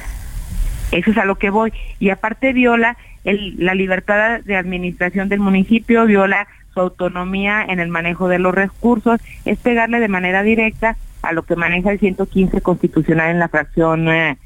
[SPEAKER 6] Eso es a lo que voy. Y aparte viola el, la libertad de administración del municipio, viola su autonomía en el manejo de los recursos, es pegarle de manera directa a lo que maneja el 115 constitucional en la fracción eh,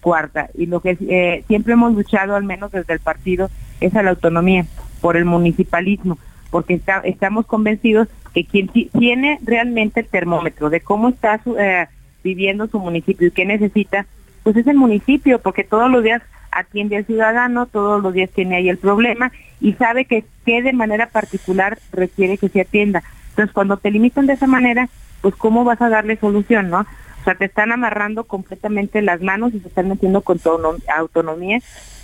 [SPEAKER 6] cuarta. Y lo que eh, siempre hemos luchado, al menos desde el partido, es a la autonomía por el municipalismo, porque estamos convencidos que quien tiene realmente el termómetro de cómo está eh, viviendo su municipio y qué necesita, pues es el municipio, porque todos los días atiende al ciudadano, todos los días tiene ahí el problema y sabe que, que de manera particular requiere que se atienda. Entonces, cuando te limitan de esa manera, pues cómo vas a darle solución, ¿no? O sea, te están amarrando completamente las manos y se están metiendo con autonomía,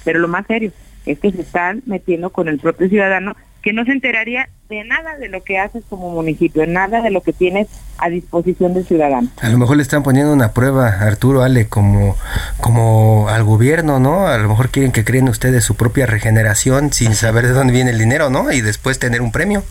[SPEAKER 6] pero lo más serio es que se están metiendo con el propio ciudadano que no se enteraría de nada de lo que haces como municipio, nada de lo que tienes a disposición del ciudadano.
[SPEAKER 2] A lo mejor le están poniendo una prueba, Arturo Ale, como, como al gobierno, ¿no? A lo mejor quieren que creen ustedes su propia regeneración sin saber de dónde viene el dinero, ¿no? Y después tener un premio.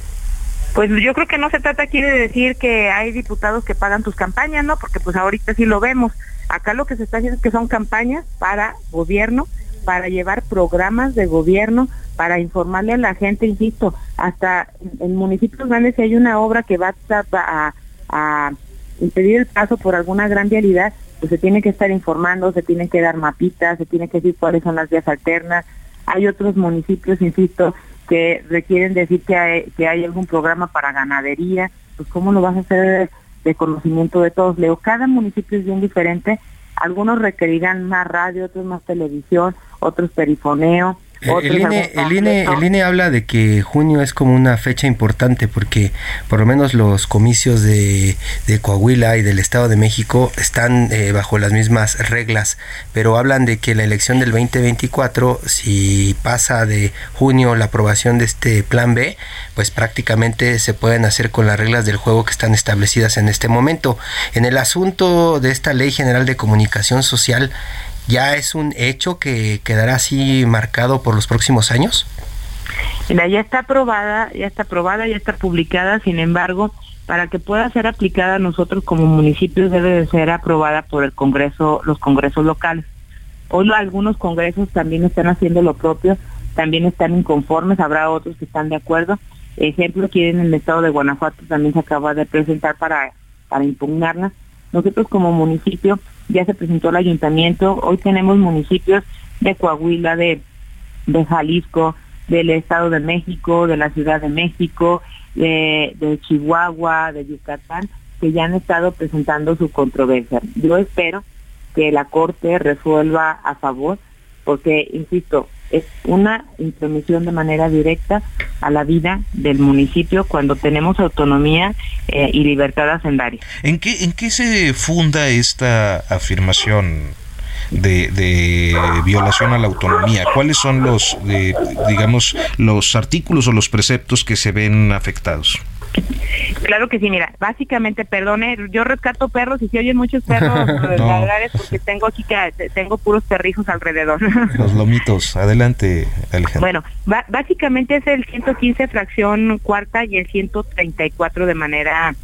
[SPEAKER 6] Pues yo creo que no se trata aquí de decir que hay diputados que pagan tus campañas, ¿no? Porque pues ahorita sí lo vemos. Acá lo que se está haciendo es que son campañas para gobierno, para llevar programas de gobierno, para informarle a la gente, insisto, hasta en municipios grandes si hay una obra que va a, impedir el paso por alguna gran vialidad, pues se tiene que estar informando, se tienen que dar mapitas, se tiene que decir cuáles son las vías alternas. Hay otros municipios, insisto, que requieren decir que hay, que hay algún programa para ganadería, pues cómo lo vas a hacer de conocimiento de todos. Leo, cada municipio es bien diferente, algunos requerirán más radio, otros más televisión, otros perifoneo,
[SPEAKER 2] el INE, el, INE, el INE habla de que junio es como una fecha importante porque por lo menos los comicios de, de Coahuila y del Estado de México están eh, bajo las mismas reglas, pero hablan de que la elección del 2024, si pasa de junio la aprobación de este plan B, pues prácticamente se pueden hacer con las reglas del juego que están establecidas en este momento. En el asunto de esta Ley General de Comunicación Social, ya es un hecho que quedará así marcado por los próximos años?
[SPEAKER 6] Mira, ya está aprobada, ya está aprobada, ya está publicada, sin embargo, para que pueda ser aplicada nosotros como municipios debe de ser aprobada por el Congreso, los congresos locales. Hoy algunos congresos también están haciendo lo propio, también están inconformes, habrá otros que están de acuerdo. Ejemplo, aquí en el estado de Guanajuato también se acaba de presentar para, para impugnarla. Nosotros como municipio ya se presentó el ayuntamiento, hoy tenemos municipios de Coahuila, de, de Jalisco, del Estado de México, de la Ciudad de México, de, de Chihuahua, de Yucatán, que ya han estado presentando su controversia. Yo espero que la Corte resuelva a favor, porque, insisto, es una intromisión de manera directa a la vida del municipio cuando tenemos autonomía eh, y libertad hacendaria.
[SPEAKER 1] ¿En qué, ¿En qué se funda esta afirmación? De, violación a la autonomía? ¿Cuáles son los, digamos, los artículos o los preceptos que se ven afectados?
[SPEAKER 6] Claro que sí, mira, básicamente, perdone, yo rescato perros y si oyen muchos perros, (laughs) no. porque tengo aquí que tengo puros perrijos alrededor. (laughs)
[SPEAKER 1] Los lomitos, adelante, Alejandro.
[SPEAKER 6] Bueno, básicamente es el 115 fracción cuarta y el 134 de manera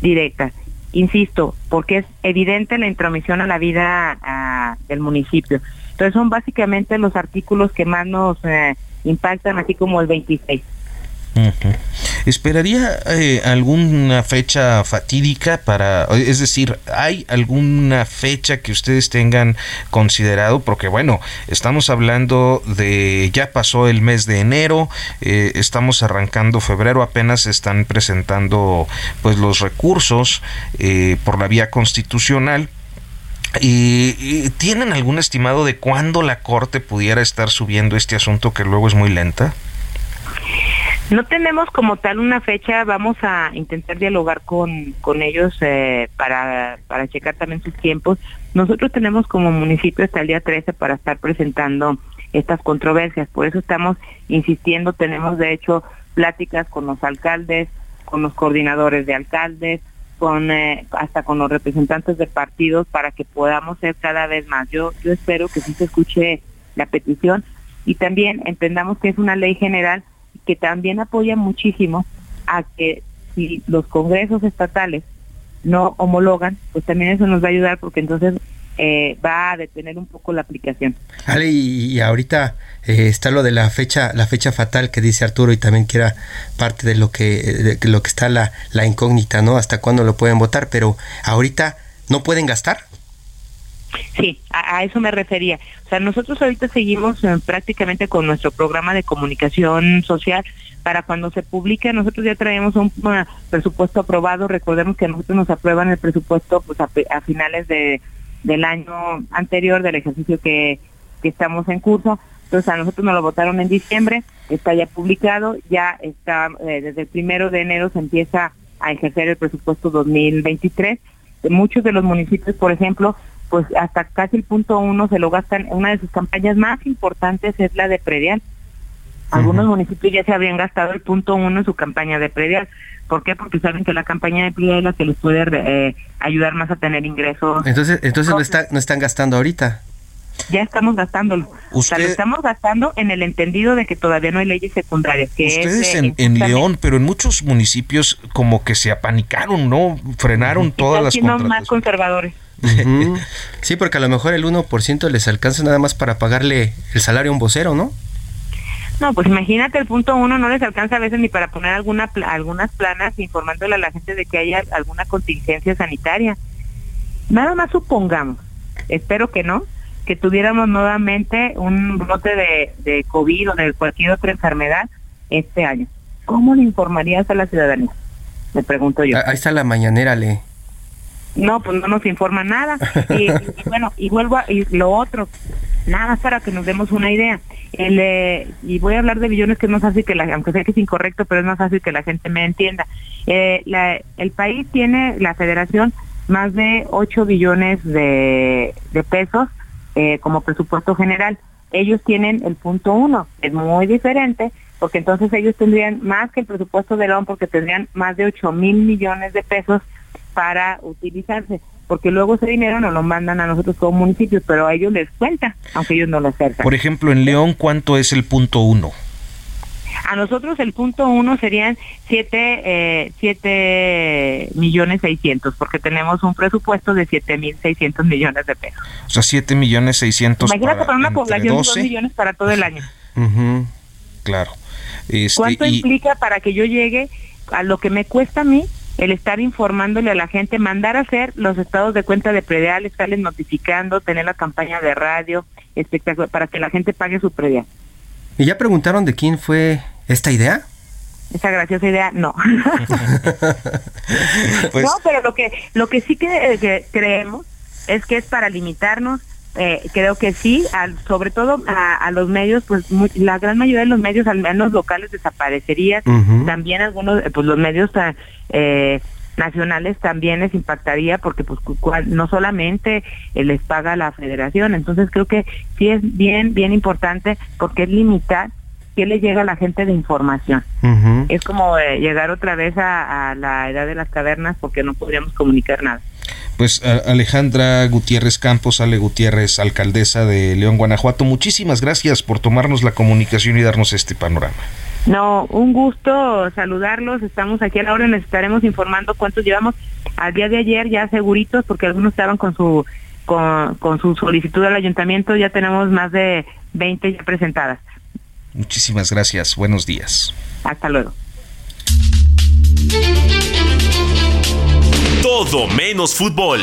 [SPEAKER 6] directa. Insisto, porque es evidente la intromisión a la vida del municipio. Entonces son básicamente los artículos que más nos eh, impactan, así como el 26.
[SPEAKER 1] ¿Esperaría eh, alguna fecha fatídica para, es decir, hay alguna fecha que ustedes tengan considerado? Porque bueno, estamos hablando de, ya pasó el mes de enero, eh, estamos arrancando febrero, apenas están presentando pues los recursos eh, por la vía constitucional. ¿Y, ¿Tienen algún estimado de cuándo la Corte pudiera estar subiendo este asunto que luego es muy lenta?
[SPEAKER 6] No tenemos como tal una fecha, vamos a intentar dialogar con, con ellos eh, para, para checar también sus tiempos. Nosotros tenemos como municipio hasta el día 13 para estar presentando estas controversias, por eso estamos insistiendo, tenemos de hecho pláticas con los alcaldes, con los coordinadores de alcaldes, con eh, hasta con los representantes de partidos para que podamos ser cada vez más. Yo yo espero que sí se escuche la petición y también entendamos que es una ley general que también apoya muchísimo a que si los congresos estatales no homologan, pues también eso nos va a ayudar porque entonces eh, va a detener un poco la aplicación.
[SPEAKER 2] Ale, y, ahorita eh, está lo de la fecha, la fecha fatal que dice Arturo y también que parte de lo que, de lo que está la, la incógnita, ¿no? Hasta cuándo lo pueden votar, pero ahorita no pueden gastar.
[SPEAKER 6] Sí, a, eso me refería. O sea, nosotros ahorita seguimos eh, prácticamente con nuestro programa de comunicación social. Para cuando se publique, nosotros ya traemos un presupuesto aprobado. Recordemos que nosotros nos aprueban el presupuesto pues, a, finales de, del año anterior, del ejercicio que, que estamos en curso. Entonces a nosotros nos lo votaron en diciembre, está ya publicado, ya está, eh, desde el primero de enero se empieza a ejercer el presupuesto 2023. Muchos de los municipios, por ejemplo, pues hasta casi el punto uno se lo gastan. Una de sus campañas más importantes es la de predial. Algunos municipios ya se habían gastado el punto uno en su campaña de predial. ¿Por qué? Porque saben que la campaña de predial es la que les puede eh, ayudar más a tener ingresos.
[SPEAKER 2] Entonces, entonces no, está, no están gastando ahorita.
[SPEAKER 6] Ya estamos gastándolo. O sea, lo estamos gastando en el entendido de que todavía no hay leyes secundarias. Que
[SPEAKER 1] Ustedes en, en, León, pero en muchos municipios como que se apanicaron, ¿no? Frenaron todas las contrataciones.
[SPEAKER 6] más conservadores. (laughs)
[SPEAKER 2] Sí, porque a lo mejor el 1% les alcanza nada más para pagarle el salario a un vocero, ¿no?
[SPEAKER 6] No, pues imagínate, el punto uno no les alcanza a veces ni para poner alguna algunas planas informándole a la gente de que haya alguna contingencia sanitaria. Nada más supongamos, espero que no, que tuviéramos nuevamente un brote de, de COVID o de cualquier otra enfermedad este año. ¿Cómo le informarías a la ciudadanía? Me pregunto yo.
[SPEAKER 2] Ahí está la mañanera, Le.
[SPEAKER 6] No, pues no nos informa nada. Y, (laughs) bueno, y vuelvo a y lo otro, nada más para que nos demos una idea. El, eh, y voy a hablar de billones que es más fácil que la, aunque sé que es incorrecto, pero es más fácil que la gente me entienda. Eh, la, el país tiene, la federación, más de 8 billones de, de pesos eh, como presupuesto general. Ellos tienen el punto uno, es muy diferente, porque entonces ellos tendrían más que el presupuesto de León, porque tendrían más de 8 mil millones de pesos para utilizarse, porque luego ese dinero nos lo mandan a nosotros como municipios, pero a ellos les cuenta, aunque ellos no lo acercan.
[SPEAKER 1] Por ejemplo, en León, ¿cuánto es el punto uno?
[SPEAKER 6] A nosotros el punto uno serían siete, eh, siete millones seiscientos, porque tenemos un presupuesto de siete mil seiscientos millones de pesos. O
[SPEAKER 1] sea, siete millones seiscientos.
[SPEAKER 6] Imagínate para, una población de dos millones para todo el año.
[SPEAKER 1] Claro.
[SPEAKER 6] Este, ¿Cuánto implica para que yo llegue a lo que me cuesta a mí el estar informándole a la gente, mandar a hacer los estados de cuenta de predial, estarles notificando, tener la campaña de radio, espectacular, para que la gente pague su predial.
[SPEAKER 2] ¿Y ya preguntaron de quién fue esta idea?
[SPEAKER 6] Esa graciosa idea, no. (laughs) Pues no, pero lo que, lo que sí que, creemos es que es para limitarnos eh, creo que sí, sobre todo a, los medios, pues la gran mayoría de los medios, al menos locales, desaparecerían. También algunos, pues los medios eh, nacionales también les impactaría porque pues no solamente les paga la federación, entonces creo que sí es bien, bien importante porque es limitar qué le llega a la gente de información. Es como eh, llegar otra vez a, a la edad de las cavernas porque no podríamos comunicar nada.
[SPEAKER 1] Pues Alejandra Gutiérrez Campos, Ale Gutiérrez, alcaldesa de León, Guanajuato, muchísimas gracias por tomarnos la comunicación y darnos este panorama.
[SPEAKER 6] No, un gusto saludarlos. Estamos aquí a la hora, les estaremos informando cuántos llevamos al día de ayer ya seguritos, porque algunos estaban con su con, con su solicitud al ayuntamiento. Ya tenemos más de 20 ya presentadas.
[SPEAKER 1] Muchísimas gracias. Buenos días.
[SPEAKER 6] Hasta luego.
[SPEAKER 4] Todo menos fútbol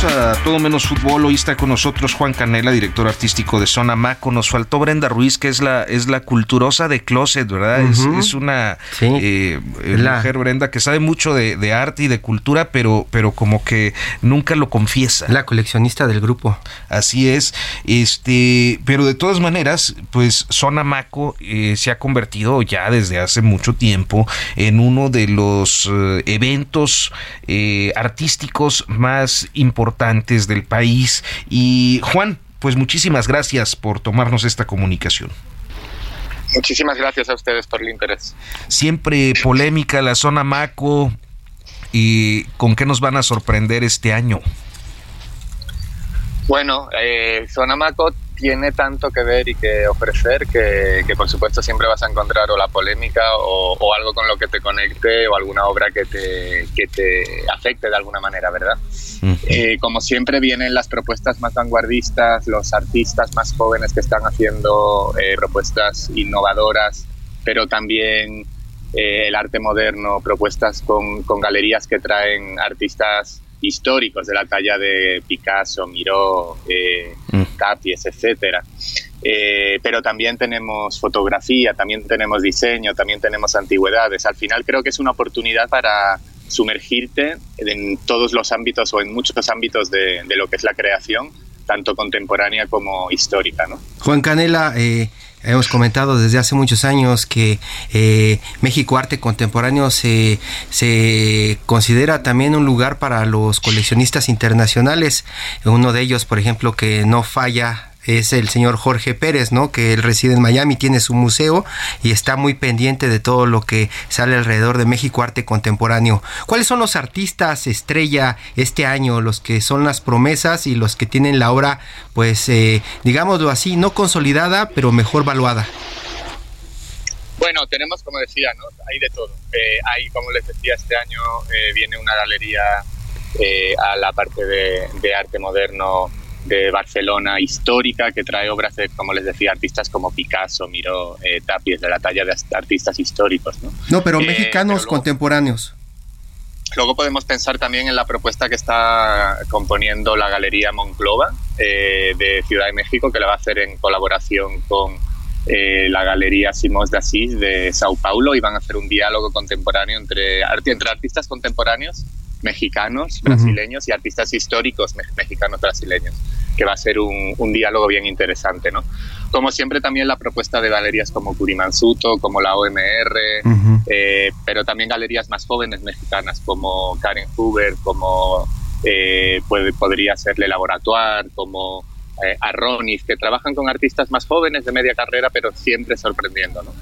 [SPEAKER 1] a todo menos fútbol. Hoy está con nosotros Juan Canela, director artístico de Zona Maco. Nos faltó Brenda Ruiz, que es la, es la culturosa de Closet, ¿verdad? es, una eh, mujer, Brenda, que sabe mucho de, arte y de cultura, pero, pero como que nunca lo confiesa.
[SPEAKER 2] La coleccionista del grupo.
[SPEAKER 1] Así es. Este, pero de todas maneras, pues Zona Maco eh, se ha convertido ya desde hace mucho tiempo en uno de los eh, eventos artísticos más importantes del país. Y Juan, pues muchísimas gracias por tomarnos esta comunicación.
[SPEAKER 7] Muchísimas gracias a ustedes por el interés.
[SPEAKER 1] Siempre polémica la zona Maco. ¿Y con qué nos van a sorprender este año?
[SPEAKER 7] Bueno, eh, Zona Maco tiene tanto que ver y que ofrecer que, por supuesto siempre vas a encontrar o la polémica o, algo con lo que te conecte o alguna obra que te, que te afecte de alguna manera, ¿verdad? Eh, como siempre vienen las propuestas más vanguardistas, los artistas más jóvenes que están haciendo eh, propuestas innovadoras, pero también eh, el arte moderno, propuestas con, con galerías que traen artistas históricos de la talla de Picasso, Miró, eh, mm. Tapies, etcétera. Eh, pero también tenemos fotografía, también tenemos diseño, también tenemos antigüedades. Al final creo que es una oportunidad para sumergirte en todos los ámbitos o en muchos ámbitos de, de lo que es la creación, tanto contemporánea como histórica. ¿no?
[SPEAKER 2] Juan Canela, eh, Hemos comentado desde hace muchos años que eh, México Arte Contemporáneo se, se considera también un lugar para los coleccionistas internacionales. Uno de ellos, por ejemplo, que no falla es el señor Jorge Pérez, ¿no? Que él reside en Miami, tiene su museo y está muy pendiente de todo lo que sale alrededor de México Arte Contemporáneo. ¿Cuáles son los artistas estrella este año, los que son las promesas y los que tienen la obra, pues, eh, digámoslo así, no consolidada, pero mejor valuada?
[SPEAKER 7] Bueno, tenemos, como decía, ¿no? hay de todo. Eh, como les decía, este año eh, viene una galería a la parte de arte moderno de Barcelona histórica que trae obras de, como les decía, artistas como Picasso, Miró, eh, Tapies, de la talla de artistas históricos. No,
[SPEAKER 2] no pero eh, mexicanos contemporáneos.
[SPEAKER 7] Luego podemos pensar también en la propuesta que está componiendo la Galería Monclova eh, de Ciudad de México, que la va a hacer en colaboración con la Galería Simós de Asís de Sao Paulo y van a hacer un diálogo contemporáneo entre, entre artistas contemporáneos mexicanos, brasileños y artistas históricos mexicanos, brasileños, que va a ser un, un, diálogo bien interesante, ¿no? Como siempre también la propuesta de galerías como Curimansuto, como la OMR, eh, pero también galerías más jóvenes mexicanas como Karen Huber, como eh, puede, podría serle Laboratoire, como eh, Arronis, que trabajan con artistas más jóvenes de media carrera, pero siempre sorprendiendo, ¿no?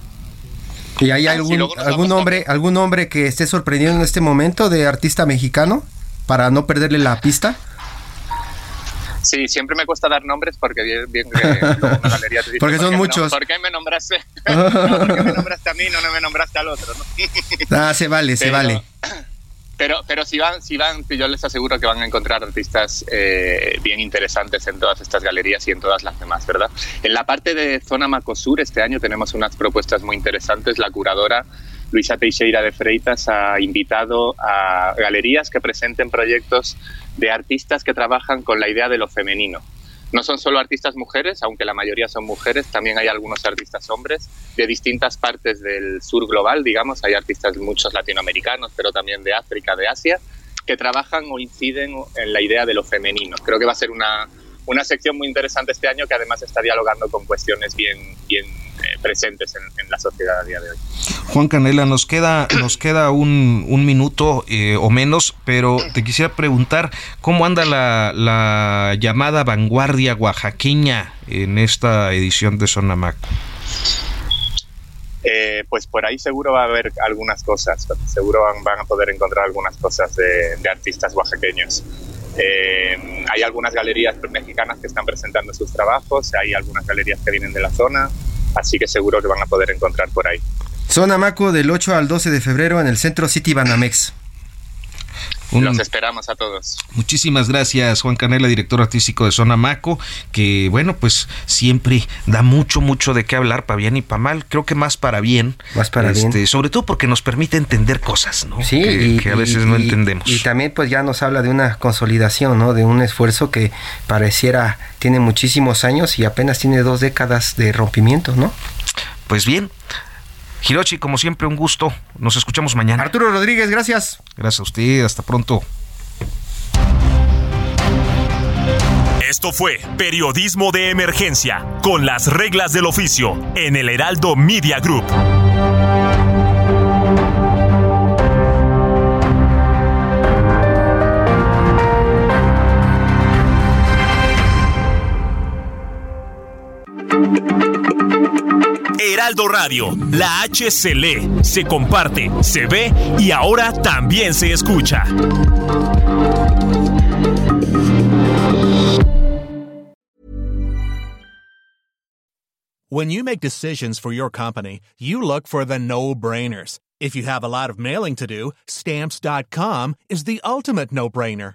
[SPEAKER 2] ¿Y hay ah, algún, algún nombre, algún nombre que esté sorprendiendo en este momento de artista mexicano para no perderle la pista?
[SPEAKER 7] Sí, siempre me cuesta dar nombres porque bien, una (laughs) galería te
[SPEAKER 2] Porque son muchos.
[SPEAKER 7] ¿Por qué me nombraste? (laughs) (laughs) ¿Por qué me nombraste a mí no, no me nombraste al otro?
[SPEAKER 2] ah, se vale, se vale.
[SPEAKER 7] Pero, pero si van, si van, yo les aseguro que van a encontrar artistas eh, bien interesantes en todas estas galerías y en todas las demás, ¿verdad? En la parte de zona Macosur este año tenemos unas propuestas muy interesantes. La curadora Luisa Teixeira de Freitas ha invitado a galerías que presenten proyectos de artistas que trabajan con la idea de lo femenino. No son solo artistas mujeres, aunque la mayoría son mujeres, también hay algunos artistas hombres de distintas partes del sur global, digamos, hay artistas muchos latinoamericanos, pero también de África, de Asia, que trabajan o inciden en la idea de lo femenino. Creo que va a ser una, una sección muy interesante este año que además está dialogando con cuestiones bien, bien eh, presentes en, la sociedad a día de hoy.
[SPEAKER 1] Juan Canela, nos queda, (clears throat) nos queda un, un minuto eh, o menos, pero te quisiera preguntar cómo anda la, la llamada vanguardia oaxaqueña en esta edición de Sonamac.
[SPEAKER 7] Eh, pues por ahí seguro va a haber algunas cosas, seguro van, a poder encontrar algunas cosas de, de artistas oaxaqueños. Eh, hay algunas galerías mexicanas que están presentando sus trabajos, hay algunas galerías que vienen de la zona, así que seguro que van a poder encontrar por ahí.
[SPEAKER 2] Zona Maco del 8 al 12 de febrero en el centro City Banamex.
[SPEAKER 7] Los esperamos a todos.
[SPEAKER 1] Muchísimas gracias, Juan Canela, director artístico de Zona Maco, que bueno, pues siempre da mucho, mucho de qué hablar, para bien y para mal. Creo que más para bien.
[SPEAKER 2] Más para bien.
[SPEAKER 1] Este, sobre todo porque nos permite entender cosas, ¿no?
[SPEAKER 2] Sí,
[SPEAKER 1] que, a veces no entendemos.
[SPEAKER 2] Y también, pues ya nos habla de una consolidación, ¿no? De un esfuerzo que pareciera tiene muchísimos años y apenas tiene dos décadas de rompimiento, ¿no?
[SPEAKER 1] Pues bien, Hirochi, como siempre, un gusto. Nos escuchamos mañana.
[SPEAKER 2] Arturo Rodríguez, gracias.
[SPEAKER 1] Gracias a usted, hasta pronto.
[SPEAKER 4] Esto fue Periodismo de Emergencia, con las reglas del oficio, en el Heraldo Media Group. Heraldo Radio, la H se lee, se comparte, se ve y ahora también se escucha.
[SPEAKER 8] When you make decisions for your company, you look for the no-brainers. If you have a lot of mailing to do, stamps.com is the ultimate no-brainer.